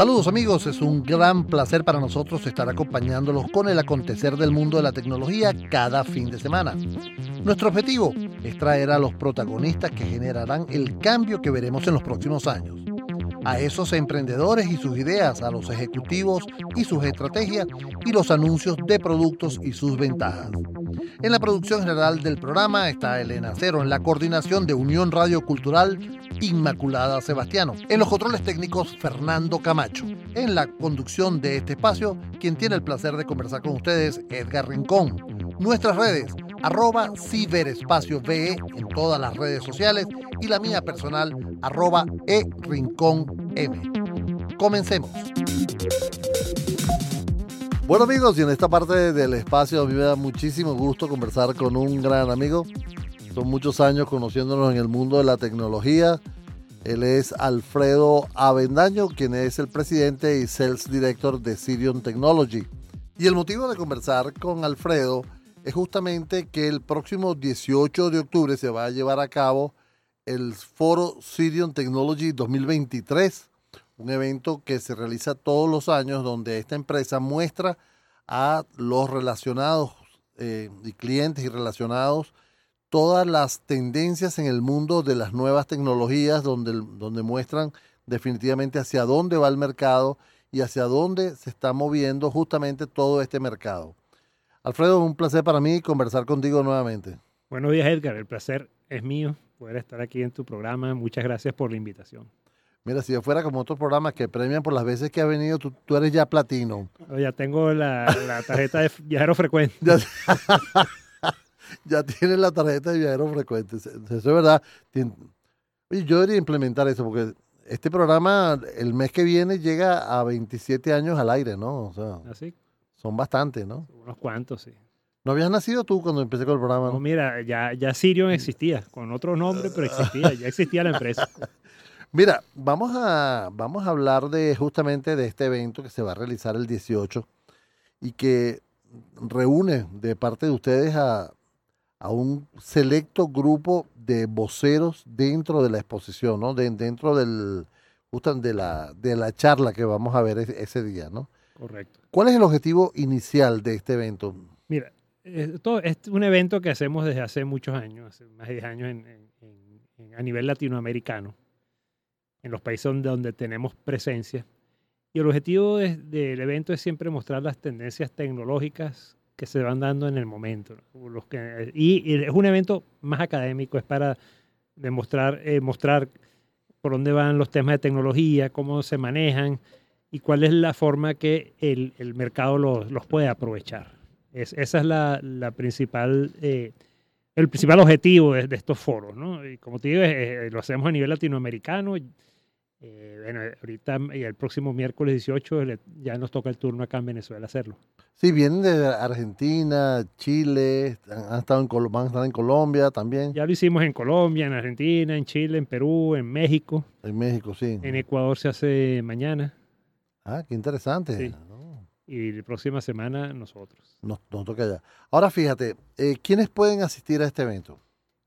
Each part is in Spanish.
Saludos amigos, es un gran placer para nosotros estar acompañándolos con el acontecer del mundo de la tecnología cada fin de semana. Nuestro objetivo es traer a los protagonistas que generarán el cambio que veremos en los próximos años. A esos emprendedores y sus ideas, a los ejecutivos y sus estrategias y los anuncios de productos y sus ventajas. En la producción general del programa está Elena Cero, en la coordinación de Unión Radio Cultural Inmaculada Sebastiano. En los controles técnicos Fernando Camacho. En la conducción de este espacio, quien tiene el placer de conversar con ustedes, Edgar Rincón. Nuestras redes, arroba ciberespacio VE en todas las redes sociales y la mía personal, arroba e rincón M. Comencemos. Bueno amigos, y en esta parte del espacio a mí me da muchísimo gusto conversar con un gran amigo. Son muchos años conociéndonos en el mundo de la tecnología. Él es Alfredo Avendaño, quien es el presidente y sales director de Sirion Technology. Y el motivo de conversar con Alfredo es justamente que el próximo 18 de octubre se va a llevar a cabo el foro Sirion Technology 2023 un evento que se realiza todos los años donde esta empresa muestra a los relacionados eh, y clientes y relacionados todas las tendencias en el mundo de las nuevas tecnologías, donde, donde muestran definitivamente hacia dónde va el mercado y hacia dónde se está moviendo justamente todo este mercado. Alfredo, un placer para mí conversar contigo nuevamente. Buenos días, Edgar. El placer es mío poder estar aquí en tu programa. Muchas gracias por la invitación. Mira, si yo fuera como otros programas que premian por las veces que ha venido, tú, eres ya platino. Ya tengo la, tarjeta de viajero frecuente. Ya, tienes la tarjeta de viajero frecuente. Eso es verdad. Oye, yo debería implementar eso porque este programa el mes que viene llega a 27 años al aire, ¿no? O sea, ¿Así? ¿Ah, son bastantes, ¿no? Unos cuantos, sí. ¿No habías nacido tú cuando empecé con el programa? No, mira, ya, ya Sirion existía, con otro nombre, pero existía, ya existía la empresa. Mira, vamos a, vamos a hablar de justamente de este evento que se va a realizar el 18 y que reúne de parte de ustedes a, un selecto grupo de voceros dentro de la exposición, ¿no? dentro del, de la, de la charla que vamos a ver ese, día, ¿no? Correcto. ¿Cuál es el objetivo inicial de este evento? Mira, esto es un evento que hacemos desde hace muchos años, hace más de 10 años a nivel latinoamericano en los países donde, tenemos presencia. Y el objetivo del evento es siempre mostrar las tendencias tecnológicas que se van dando en el momento. Los que, y, es un evento más académico, es para demostrar, eh, mostrar por dónde van los temas de tecnología, cómo se manejan y cuál es la forma que el, el mercado los, los, puede aprovechar. Es, esa es la, la principal, eh, el principal objetivo de, estos foros. ¿no? Y como te digo, lo hacemos a nivel latinoamericano. Eh, bueno, ahorita y el próximo miércoles 18 ya nos toca el turno acá en Venezuela hacerlo. Sí, vienen de Argentina, Chile, han estado en, van a estar en Colombia también. Ya lo hicimos en Colombia, en Argentina, en Chile, en Perú, en México. En México, sí. En Ecuador se hace mañana. Ah, qué interesante. Y la próxima semana nosotros. Nos, toca ya. Ahora fíjate, eh, ¿quiénes pueden asistir a este evento?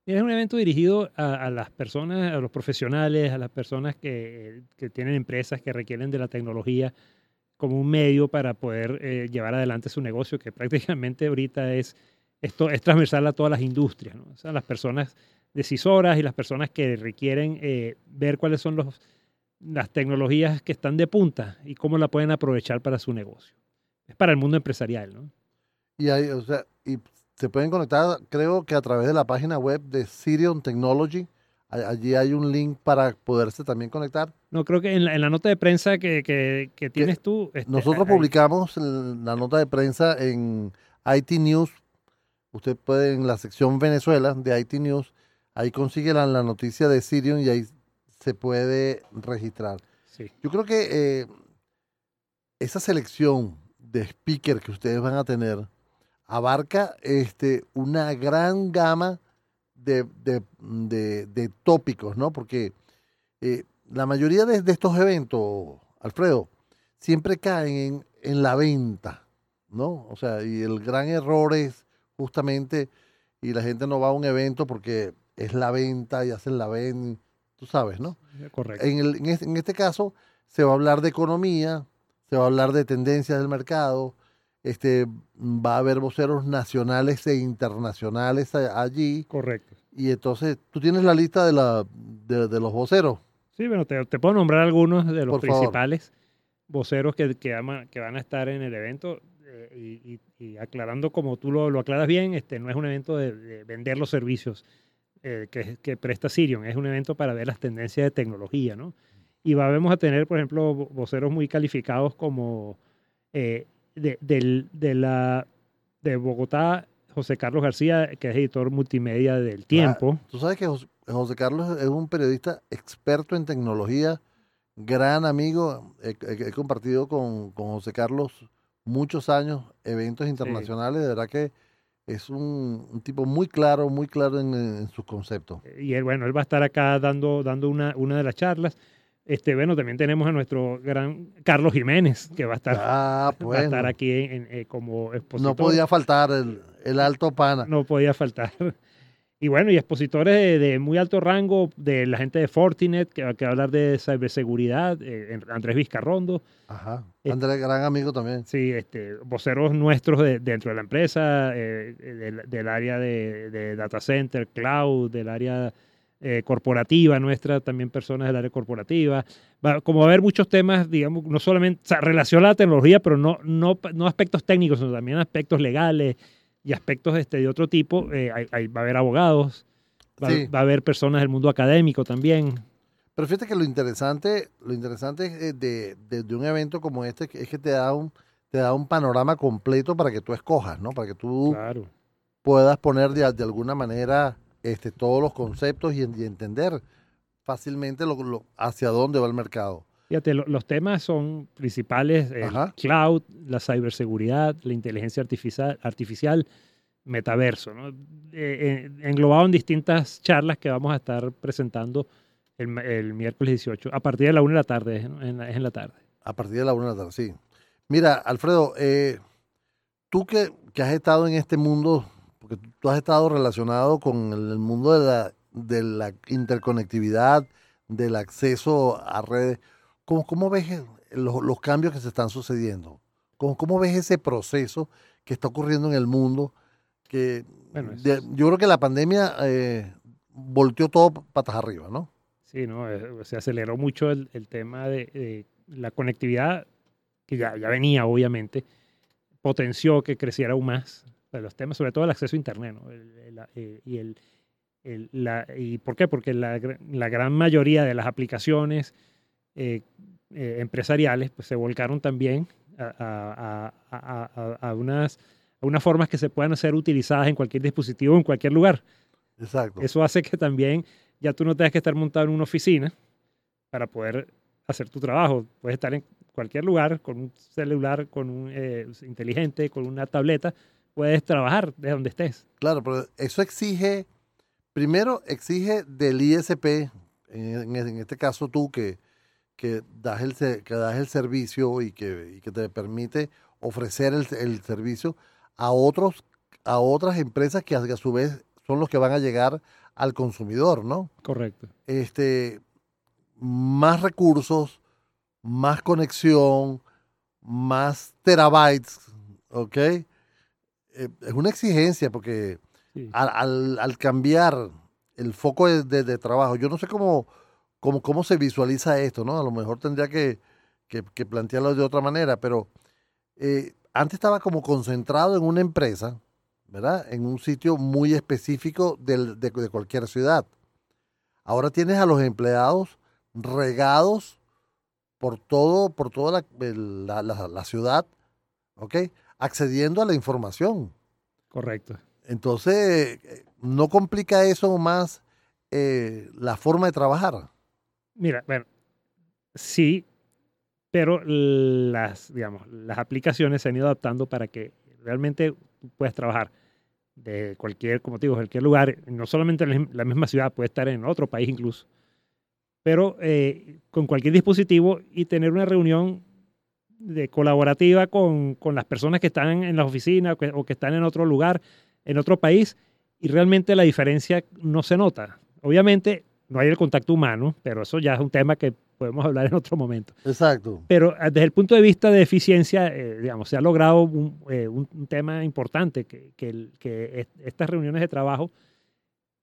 Es un evento dirigido a, las personas, a los profesionales, a las personas que, tienen empresas que requieren de la tecnología como un medio para poder eh, llevar adelante su negocio, que prácticamente ahorita es, esto, es transversal a todas las industrias. ¿no? O sea, las personas decisoras y las personas que requieren eh, ver cuáles son los, las tecnologías que están de punta y cómo la pueden aprovechar para su negocio. Es para el mundo empresarial, ¿no? Y hay, o sea, y se pueden conectar, creo que a través de la página web de Sirion Technology. Allí hay un link para poderse también conectar. No, creo que en la, nota de prensa que, que, tienes tú. Este, nosotros publicamos la nota de prensa en IT News. Usted puede, en la sección Venezuela de IT News, ahí consigue la, noticia de Sirion y ahí se puede registrar. Sí. Yo creo que eh, esa selección de speaker que ustedes van a tener abarca este, una gran gama de, tópicos, ¿no? Porque eh, la mayoría de, estos eventos, Alfredo, siempre caen en, la venta, ¿no? O sea, y el gran error es justamente, y la gente no va a un evento porque es la venta y hacen la venta. Tú sabes, ¿no? Correcto. En, el- en este, en este caso se va a hablar de economía, se va a hablar de tendencias del mercado, este, va a haber voceros nacionales e internacionales allí, Correcto. y entonces tú tienes la lista de, la, de, de los voceros. Sí, bueno, te, te puedo nombrar algunos de los Por favor. principales voceros que, que, ama- que van a estar en el evento eh, y, y- y aclarando como tú lo, lo aclaras bien, este no es un evento de, de vender los servicios eh, que, que presta Sirion, es un evento para ver las tendencias de tecnología, ¿no? Y va- vamos a tener, por ejemplo, vo- voceros muy calificados como eh, de, de la, de Bogotá, José Carlos García, que es editor multimedia del Tiempo. Tú sabes que José, José Carlos es un periodista experto en tecnología, gran amigo. He, he- he compartido con, con José Carlos muchos años eventos internacionales. De verdad que es un, un tipo muy claro, muy claro en, en sus conceptos. y él, bueno, él va a estar acá dando, dando una, una de las charlas. Este, bueno, también tenemos a nuestro gran Carlos Jiménez, que va a estar, Ah, va a estar aquí en- en- eh, como expositor. No podía faltar el, el alto pana. No podía faltar. Y bueno, y expositores de, de muy alto rango, de la gente de Fortinet, que, va- que va a hablar de ciberseguridad, eh, Andrés Vizcarrondo, Ajá. Eh, Andrés, gran amigo también. sí, este, voceros nuestros de- dentro de la empresa, eh, del, del área de, de data center, cloud, del área eh, corporativa nuestra, también personas del área corporativa. Va, como va a haber muchos temas, digamos, no solamente, o sea, relación a la tecnología, pero no, no, no aspectos técnicos, sino también aspectos legales y aspectos este, de otro tipo. Eh, hay- hay- va a haber abogados, va, Sí. va a haber personas del mundo académico también. Pero fíjate que lo interesante, lo interesante eh, de, de- de un evento como este es que te da un, te da un panorama completo para que tú escojas, ¿no? Para que tú Claro. puedas poner de, de alguna manera este, todos los conceptos y entender fácilmente lo, lo- hacia dónde va el mercado. Fíjate, lo- los temas son principales, el Ajá. cloud, la ciberseguridad, la inteligencia artificial, artificial metaverso, ¿no? Eh, eh, englobado en distintas charlas que vamos a estar presentando el, miércoles 18, a partir de la 1 de la tarde, ¿no? en la, es en la tarde. A partir de la una de la tarde, sí. Mira, Alfredo, eh, tú que, que has estado en este mundo, porque tú- tú has estado relacionado con el, el mundo de la, de la interconectividad, del acceso a redes, ¿cómo, cómo ves los, los cambios que se están sucediendo? ¿Cómo, cómo ves ese proceso que está ocurriendo en el mundo? Que Bueno, es- de- yo creo que la pandemia eh, volteó todo patas arriba, ¿no? Sí, ¿no? Eh, se aceleró mucho el, el tema de, de la conectividad, que ya, ya venía, obviamente, potenció que creciera aún más. Los temas, sobre todo el acceso a Internet, ¿no? El- el- la- eh, y, el, la- ¿Y por qué? Porque la gran mayoría de las aplicaciones eh, eh, empresariales pues, se volcaron también a, a- a- unas, a unas formas que se puedan ser utilizadas en cualquier dispositivo, en cualquier lugar. Exacto. Eso hace que también ya tú no tengas que estar montado en una oficina para poder hacer tu trabajo. Puedes estar en cualquier lugar con un celular, con un eh, inteligente, con una tableta. Puedes trabajar de donde estés. Claro, pero eso exige, primero exige del ISP, en- en este caso tú que, que, das el, que das el servicio y que, y que te permite ofrecer el, el servicio a otros a otras empresas que a, a su vez son los que van a llegar al consumidor, ¿no? Correcto. Este, más recursos, más conexión, más terabytes, ¿ok? Eh, es una exigencia porque Sí. al, al- al cambiar el foco de, de- de trabajo, yo no sé cómo, cómo, cómo se visualiza esto, ¿no? A lo mejor tendría que, que- que plantearlo de otra manera, pero eh, antes estaba como concentrado en una empresa, ¿verdad? En un sitio muy específico del- de, de cualquier ciudad. Ahora tienes a los empleados regados por todo, por toda la, el- la- la- la ciudad, ¿ok? Accediendo a la información. Correcto. Entonces, eh, ¿no complica eso más eh, la forma de trabajar? Mira, bueno, sí, pero las, digamos, las aplicaciones se han ido adaptando para que realmente puedas trabajar de cualquier, como te digo, cualquier lugar, no solamente en la misma ciudad, puede estar en otro país incluso, pero eh, con cualquier dispositivo y tener una reunión de colaborativa con, con las personas que están en la oficina o que, o que están en otro lugar, en otro país, y realmente la diferencia no se nota. Obviamente no hay el contacto humano, pero eso ya es un tema que podemos hablar en otro momento. Exacto. Pero ah, desde el punto de vista de eficiencia, eh, digamos, se ha logrado un, eh, un- un tema importante, que, que el- que est- estas reuniones de trabajo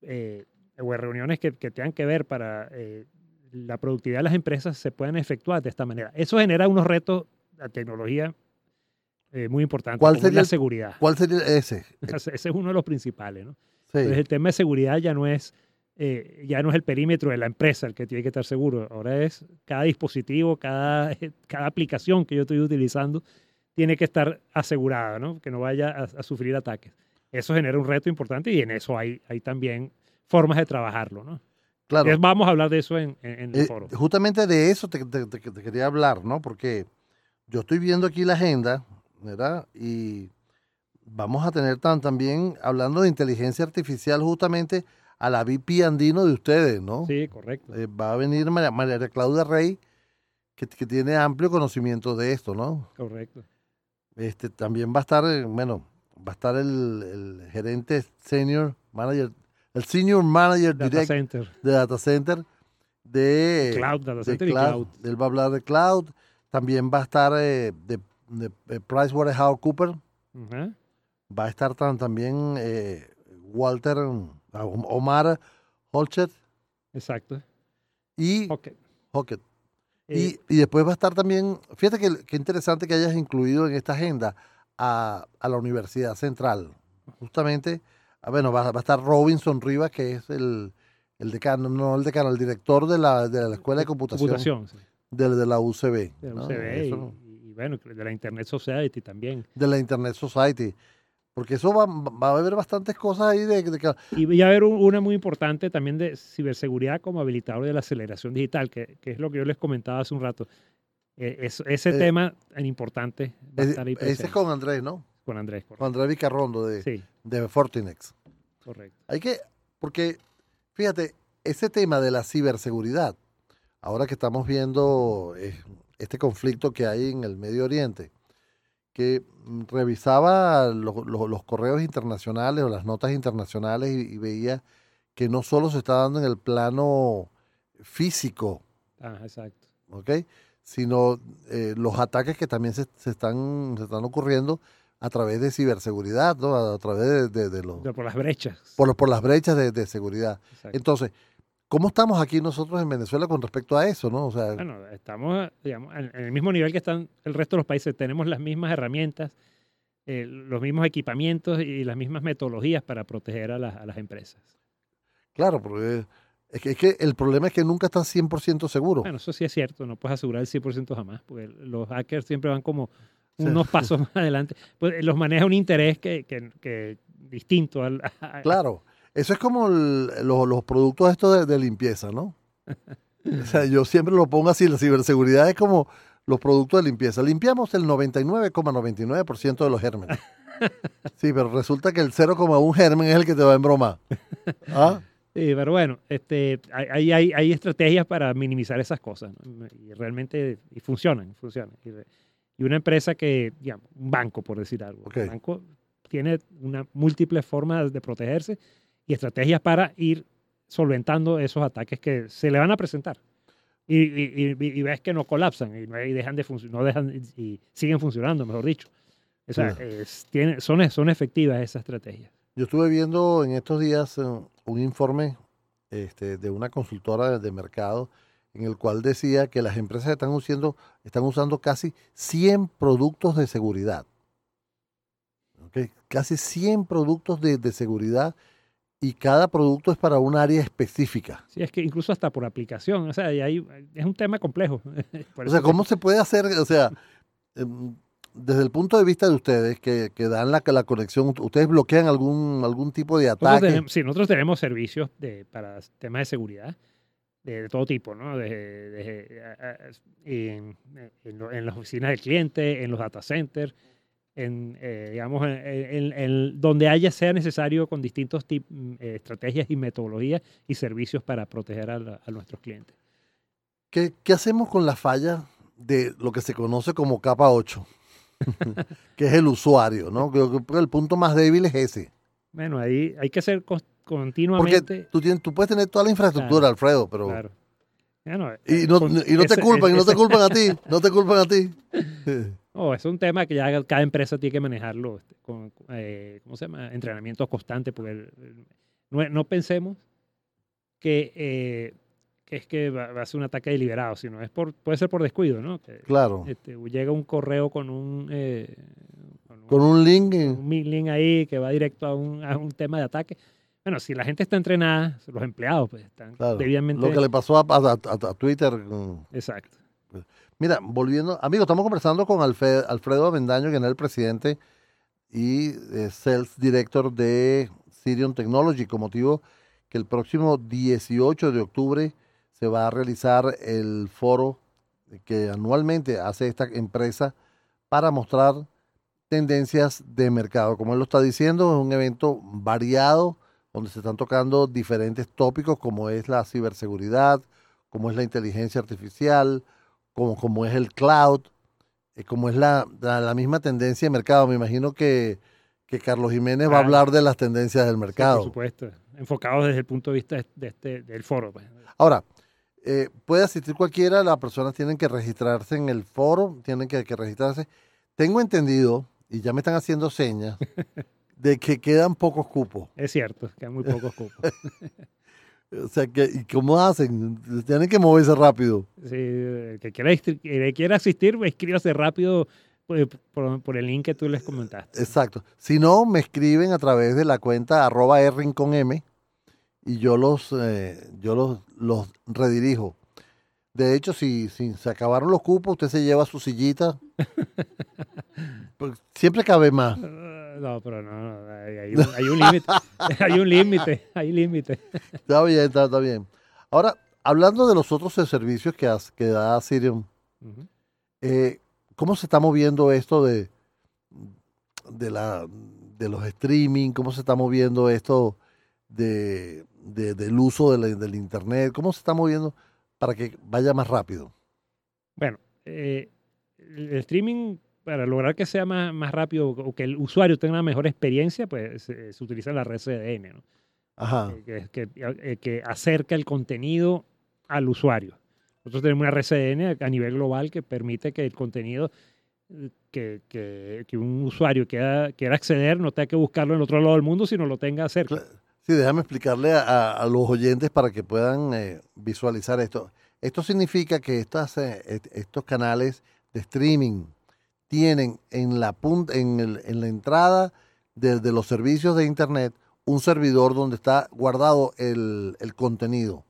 eh, o reuniones que, que tengan que ver para eh, la productividad de las empresas se puedan efectuar de esta manera. Eso genera unos retos de tecnología muy importantes, ¿Cuál como sería la seguridad. ¿Cuál sería ese? Ese es uno de los principales, ¿no? Sí. Entonces el tema de seguridad ya no es eh, ya no es el perímetro de la empresa el que tiene que estar seguro. Ahora es cada dispositivo, cada, cada aplicación que yo estoy utilizando tiene que estar asegurada, ¿no? Que no vaya a, a sufrir ataques. Eso genera un reto importante y en eso hay, hay también formas de trabajarlo, ¿no? Claro. Entonces, vamos a hablar de eso en, en, en el Eh, foro. justamente de eso te, te- te- te quería hablar, ¿no? Porque yo estoy viendo aquí la agenda, ¿verdad? Y vamos a tener tan, también, hablando de inteligencia artificial, justamente a la VP andino de ustedes, ¿no? Sí, correcto. Eh, va a venir María, María Claudia Rey, que, que tiene amplio conocimiento de esto, ¿no? Correcto. Este, también va a estar, eh, bueno, va a estar el, el gerente senior manager, el senior manager Data direct center. de data center de Cloud, data de center y cloud. Él va a hablar de cloud. También va a estar eh, de, de, de PricewaterhouseCoopers. Va a estar tan- también eh, Walter Omar Holchet Exacto. y. Hockett. Eh, Y, y después va a estar también, fíjate que, que interesante que hayas incluido en esta agenda a, a la Universidad Central. Justamente, ah, bueno, va, va a estar Robinson Rivas, que es el, el decano, no el decano, el director de la, de la Escuela de Computación, computación. sí. De, de la UCB. de la ¿no? UCB Eso- y, y, bueno, de la Internet Society también. de la Internet Society. Porque eso va, va a haber bastantes cosas ahí de, de. Y voy a ver un- una muy importante también de ciberseguridad como habilitador de la aceleración digital, que, que es lo que yo les comentaba hace un rato. Eh, es- ese Eh, tema tan importante va a es- estar ahí ese presente es con Andrés, ¿no? con Andrés. Con Correcto. Andrés Vicarrondo de, Sí, de Fortinex. correcto. Hay que, porque, fíjate, ese tema de la ciberseguridad, ahora que estamos viendo eh, este conflicto que hay en el Medio Oriente, que mm, revisaba lo- lo- los correos internacionales o las notas internacionales y, y veía que no solo se está dando en el plano físico, Ah, exacto. ¿ok? Sino eh, los ataques que también se, se están, se están ocurriendo a través de ciberseguridad, ¿no? A, a través de, de- de los, por las brechas. por, por las brechas de, de seguridad. Exacto. Entonces, ¿cómo estamos aquí nosotros en Venezuela con respecto a eso, no? O sea, Bueno, estamos digamos, en el mismo nivel que están el resto de los países. Tenemos las mismas herramientas, eh, los mismos equipamientos y las mismas metodologías para proteger a, las- a las empresas. claro, porque es que, es que el problema es que nunca estás 100% seguro. Bueno, eso sí es cierto, no puedes asegurar el 100% jamás, porque los hackers siempre van como Sí. unos pasos más adelante. Pues los maneja un interés que, que- que distinto al... a- Claro, eso es como el- los, los productos estos de, de limpieza, ¿no? O sea, yo siempre lo pongo así, la ciberseguridad es como los productos de limpieza. Limpiamos el 99,99% de los gérmenes. Sí, pero resulta que el 0,1 germen es el que te va a embromar. ¿Ah? Sí, pero bueno, este, hay, hay, hay- estrategias para minimizar esas cosas ¿no? y realmente y funcionan, funcionan. Y, una empresa que, digamos, un banco, por decir algo, Ok. un banco tiene una múltiples formas de protegerse y estrategias para ir solventando esos ataques que se le van a presentar. Y, y- y- y ves que no colapsan y, no, dejan de no dejan y, siguen funcionando, mejor dicho. O sea, Sí. es- tiene- son, son efectivas esas estrategias. Yo estuve viendo en estos días eh, un informe este, de una consultora de mercado en el cual decía que las empresas están usando, están usando casi 100 productos de seguridad. ¿Ok? Casi 100 productos de, de seguridad y cada producto es para un área específica. Sí, es que incluso hasta por aplicación, o sea, y hay, es un tema complejo. O sea, ¿cómo se puede hacer? O sea, em, desde el punto de vista de ustedes que, que dan la, la conexión, ¿ustedes bloquean algún, algún tipo de nosotros ataque? tenemos, sí, nosotros tenemos servicios de, para temas de seguridad de, de todo tipo, ¿no? A- a- en, en en las oficinas del cliente, en los data centers, en, eh, digamos, en, en- en donde haya sea necesario con distintos tip- mm, eh, estrategias y metodologías y servicios para proteger a, la- a nuestros clientes. ¿Qué, qué hacemos con la falla de lo que se conoce como capa 8? que es el usuario, ¿no? Creo que el punto más débil es ese. Bueno, ahí hay que ser continuamente. Porque tú, tienes, tú puedes tener toda la infraestructura, Alfredo, pero. Claro. Y no, con- y no te culpan, y no te culpan a ti, no te culpan a ti. No, es un tema que ya cada empresa tiene que manejarlo este, con, eh, ¿cómo se llama? Entrenamiento constante, porque el- el- no, no pensemos que, eh, que es que va, va a ser un ataque deliberado, sino es por, puede ser por descuido, ¿no? Que, Claro. este, llega un correo con un, eh, con un- Con un link. eh, un link ahí que va directo a un, a un tema de ataque. Bueno, si la gente está entrenada, los empleados pues están Claro. debidamente... Lo que le pasó a, a- a- a Twitter. mm. Exacto. Mira, volviendo, amigos, estamos conversando con Alfe- Alfredo Avendaño, quien es el presidente y eh, Sales Director de Sirion Technology, con motivo que el próximo 18 de octubre se va a realizar el foro que anualmente hace esta empresa para mostrar tendencias de mercado. Como él lo está diciendo, es un evento variado donde se están tocando diferentes tópicos como es la ciberseguridad, como es la inteligencia artificial, como, como es el cloud, eh, como es la, la, la misma tendencia de mercado. Me imagino que, que Carlos Jiménez va a hablar de las tendencias del Sí, mercado. por supuesto. Enfocados desde el punto de vista de- de este, del foro. pues. Ahora, eh, puede asistir cualquiera, las personas tienen que registrarse en el foro, tienen que, que registrarse. Tengo entendido, y ya me están haciendo señas, de que quedan pocos cupos. Es cierto, quedan muy pocos cupos. O sea, que, ¿y cómo hacen? Tienen que moverse rápido. Sí, el que quiera, que quiera asistir, pues, escríbase rápido pues, por, por el link que tú les comentaste. Exacto. Si no, me escriben a través de la cuenta arroba con M y yo los, eh, yo los, los redirijo. De hecho, si, si se acabaron los cupos, usted se lleva su sillita. Pues siempre cabe más. No, pero no, no, hay, hay un- límite, hay un límite, hay límite. Está bien, está, está bien. Ahora, hablando de los otros servicios que, has- que da Sirium, eh, ¿cómo se está moviendo esto de, de, la, de los streaming? ¿Cómo se está moviendo esto de, de- del uso de la- del Internet? ¿Cómo se está moviendo para que vaya más rápido? Bueno, eh, el streaming, para lograr que sea más, más rápido o que el usuario tenga una mejor experiencia, pues se, se utiliza la red CDN, ¿no? Ajá. Eh, que, que- eh, que acerca el contenido al usuario. Nosotros tenemos una red CDN a nivel global que permite que el contenido eh, que, que- que un usuario quiera, quiera acceder no tenga que buscarlo en el otro lado del mundo, sino lo tenga cerca. Sí, déjame explicarle a, los oyentes para que puedan eh, visualizar esto. Esto significa que estas, eh, estos canales de streaming tienen en la, punta, en, el- en la entrada de, los servicios de Internet un servidor donde está guardado el, el contenido.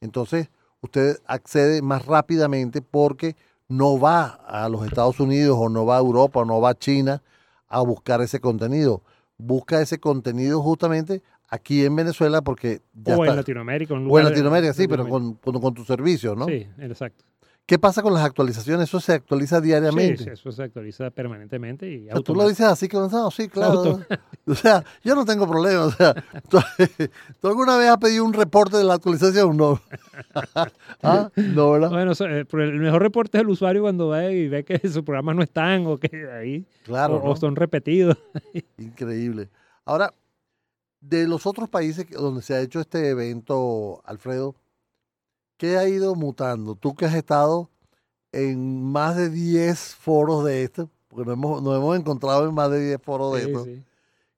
Entonces, usted accede más rápidamente porque no va a los Estados Unidos o no va a Europa o no va a China a buscar ese contenido. Busca ese contenido justamente aquí en Venezuela porque ya o en. Latinoamérica. un o en de- Latinoamérica, sí, pero Latinoamérica. con, con, con tu servicio, ¿no? Sí, exacto. ¿Qué pasa con las actualizaciones? Eso se actualiza diariamente. sí, eso se actualiza permanentemente y O sea, tú lo dices así que no, sí, claro. Auto- O sea, yo no tengo problema. O sea, ¿tú, tú alguna vez has pedido un reporte de la actualización? No. ¿Ah? No, ¿verdad? Bueno, eh, el mejor reporte es el usuario cuando va y ve que sus programas no están o que ahí Claro. o, son repetidos. Increíble. Ahora, de los otros países donde se ha hecho este evento, Alfredo, ¿qué ha ido mutando? Tú que has estado en más de 10 foros de esto, porque nos hemos, nos hemos encontrado en más de 10 foros de Sí, esto. sí.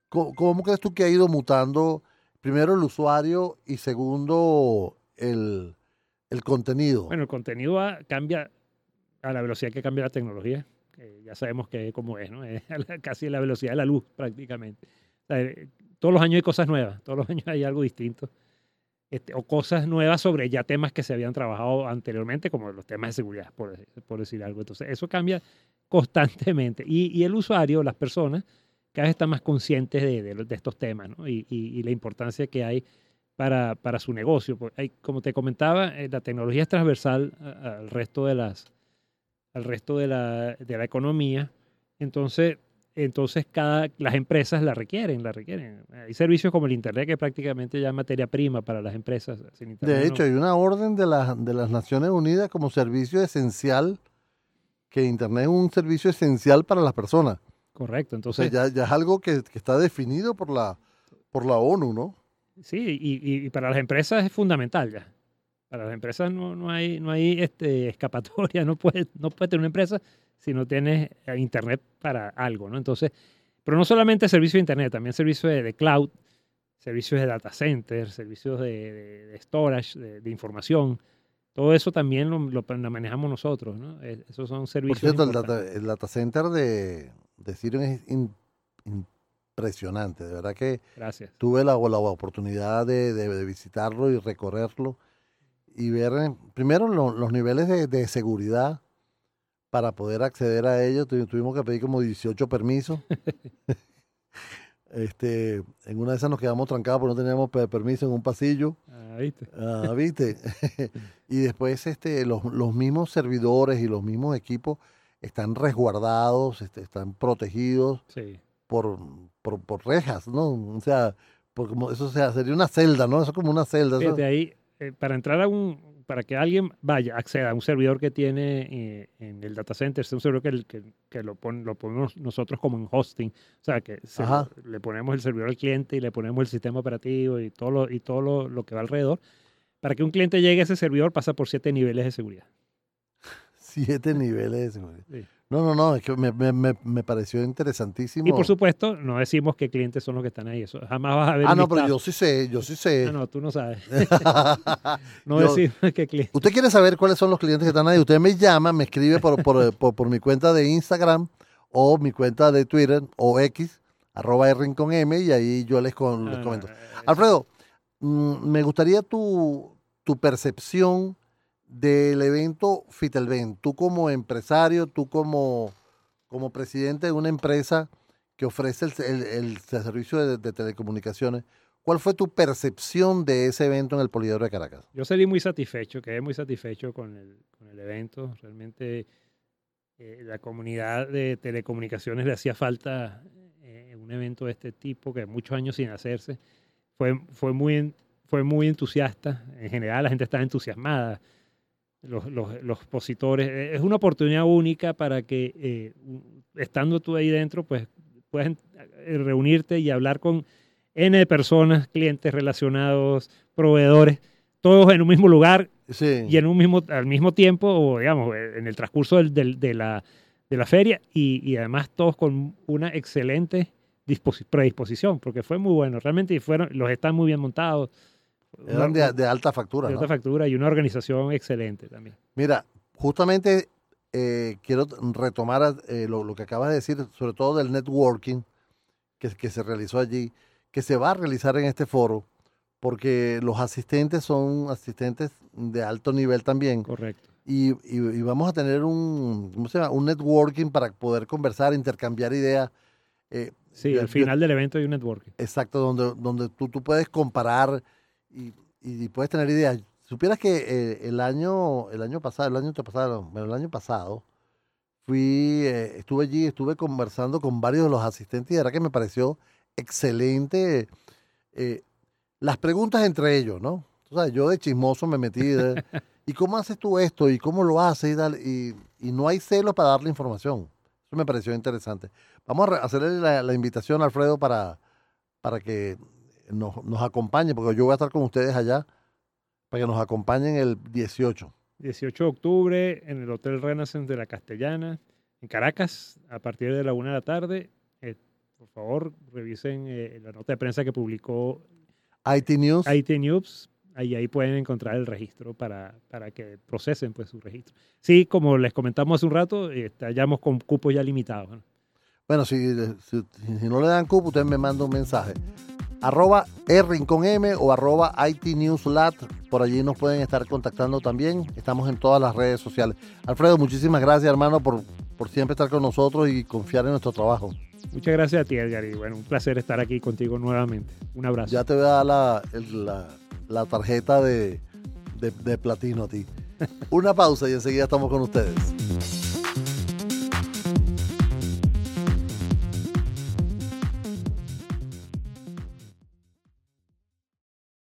¿Cómo, cómo crees tú que ha ido mutando primero el usuario y segundo el, el contenido? Bueno, el contenido va- cambia a la velocidad que cambia la tecnología. ya sabemos que cómo es, ¿no? Es casi la velocidad de la luz prácticamente. O sea, eh, todos los años hay cosas nuevas, todos los años hay algo distinto. Este, o cosas nuevas sobre ya temas que se habían trabajado anteriormente, como los temas de seguridad, por, por decir algo. Entonces, eso cambia constantemente. Y, el usuario, las personas, cada vez están más conscientes de, de, estos temas y, y- la importancia que hay para, para su negocio. Hay, como te comentaba, eh, la tecnología es transversal al resto de las al resto de la, de la economía. Entonces, entonces cada, las empresas la requieren, la requieren. Hay servicios como el Internet que prácticamente ya es materia prima para las empresas. Sin Internet De no- hecho, hay una orden de, las de las Naciones Unidas como servicio esencial, que Internet es un servicio esencial para las personas. correcto. O sea, Entonces, ya, ya es algo que, que está definido por la, por la ONU, ¿no? Sí, y, y, para las empresas es fundamental ya. Para las empresas no, no hay, no hay este, escapatoria, no puedes no puede tener una empresa si no tienes eh, internet para algo, ¿no? Entonces, pero no solamente servicio de internet, también servicios de, cloud, servicios de data center, servicios de, de, storage, de, información. Todo eso también lo, lo, manejamos nosotros, ¿no? Esos son servicios. Por cierto, el data, center de, de Sirius es impresionante. De verdad que Gracias. tuve la, la oportunidad de, visitarlo y recorrerlo y ver eh, primero los niveles de, seguridad para poder acceder a ellos. Tuvimos que pedir como 18 permisos. este, en una de esas nos quedamos trancados porque no teníamos permiso en un pasillo. Ah, viste. Ah, viste. y después este, los, los mismos servidores y los mismos equipos están resguardados, este, están protegidos. Sí por, por, rejas, ¿no? O sea, por como, eso sea, sería una celda, ¿no? Eso es como una celda. Fíjate, ahí, eh, para entrar a un, para que alguien vaya, acceda a un servidor que tiene eh, en el data center, es un servidor que, que, que lo, pon, lo, ponemos nosotros como en hosting, o sea, que le ponemos el servidor al cliente y le ponemos el sistema operativo y todo lo, y todo lo, lo que va alrededor. Para que un cliente llegue a ese servidor pasa por siete niveles de seguridad. Siete niveles de seguridad. Sí. No, no, no, es que me, me, me, pareció interesantísimo. Y por supuesto, no decimos qué clientes son los que están ahí. Eso jamás vas a ver. Ah, no, pero yo sí sé, yo sí sé. Ah, no, tú no sabes. no decimos qué clientes. Usted quiere saber cuáles son los clientes que están ahí. Usted me llama, me escribe por, por, por, mi cuenta de Instagram o mi cuenta de Twitter o X, arroba R con M, y ahí yo les, con, les ah, comento. Alfredo, mm, me gustaría tu, tu percepción del evento Fitelven. Tú como empresario, tú como, como presidente de una empresa que ofrece el, servicio de, telecomunicaciones, ¿cuál fue tu percepción de ese evento en el Polidoro de Caracas? Yo salí muy satisfecho, quedé muy satisfecho con el, con el evento. Realmente eh, la comunidad de telecomunicaciones le hacía falta eh, un evento de este tipo, que muchos años sin hacerse. Fue, fue, muy, fue muy entusiasta. En general, la gente estaba entusiasmada los, los, los, expositores. Eh, es una oportunidad única para que, eh, estando tú ahí dentro, pues puedas eh, reunirte y hablar con N de personas, clientes relacionados, proveedores, todos en un mismo lugar y en un mismo, al mismo tiempo, o digamos, en el transcurso del, del, de, la, de la feria, y, y, además todos con una excelente predisposición, porque fue muy bueno, realmente fueron, los están muy bien montados eran de, alta factura. De alta factura y una organización excelente también. Mira, justamente eh, quiero retomar eh, lo, que acabas de decir, sobre todo del networking que, que, se realizó allí, que se va a realizar en este foro, porque los asistentes son asistentes de alto nivel también. Correcto. Y, y, vamos a tener un, ¿cómo se llama? un networking para poder conversar, intercambiar ideas. Eh, sí, al final del evento hay un networking. Exacto, donde, donde tú, tú puedes comparar y, puedes tener ideas. Supieras que eh, el año el año pasado, el año pasado, bueno, el año pasado fui eh, estuve allí, estuve conversando con varios de los asistentes y de verdad que me pareció excelente eh, las preguntas entre ellos, ¿no? O sea, yo de chismoso me metí ¿y cómo haces tú esto? ¿Y cómo lo haces? Y, y, no hay celos para darle información. Eso me pareció interesante. Vamos a hacerle la, la invitación, Alfredo, para, para que nos, nos acompañe, porque yo voy a estar con ustedes allá, para que nos acompañen el 18. 18 de octubre en el Hotel Renaissance de la Castellana, en Caracas, a partir de la una de la tarde. Eh, por favor, revisen eh, la nota de prensa que publicó IT News. IT News. Ahí, ahí pueden encontrar el registro para, para que procesen pues, su registro. Sí, como les comentamos hace un rato, estamos con cupos ya limitados. Bueno, si, si, si, no le dan cupo, ustedes me mandan un mensaje arroba con M o arroba ITNewsLat. Por allí nos pueden estar contactando también. Estamos en todas las redes sociales. Alfredo, muchísimas gracias, hermano, por, por siempre estar con nosotros y confiar en nuestro trabajo. Muchas gracias a ti, Edgar. Y bueno, un placer estar aquí contigo nuevamente. Un abrazo. Ya te voy a dar la, la, tarjeta de, de platino a ti. Una pausa y enseguida estamos con ustedes.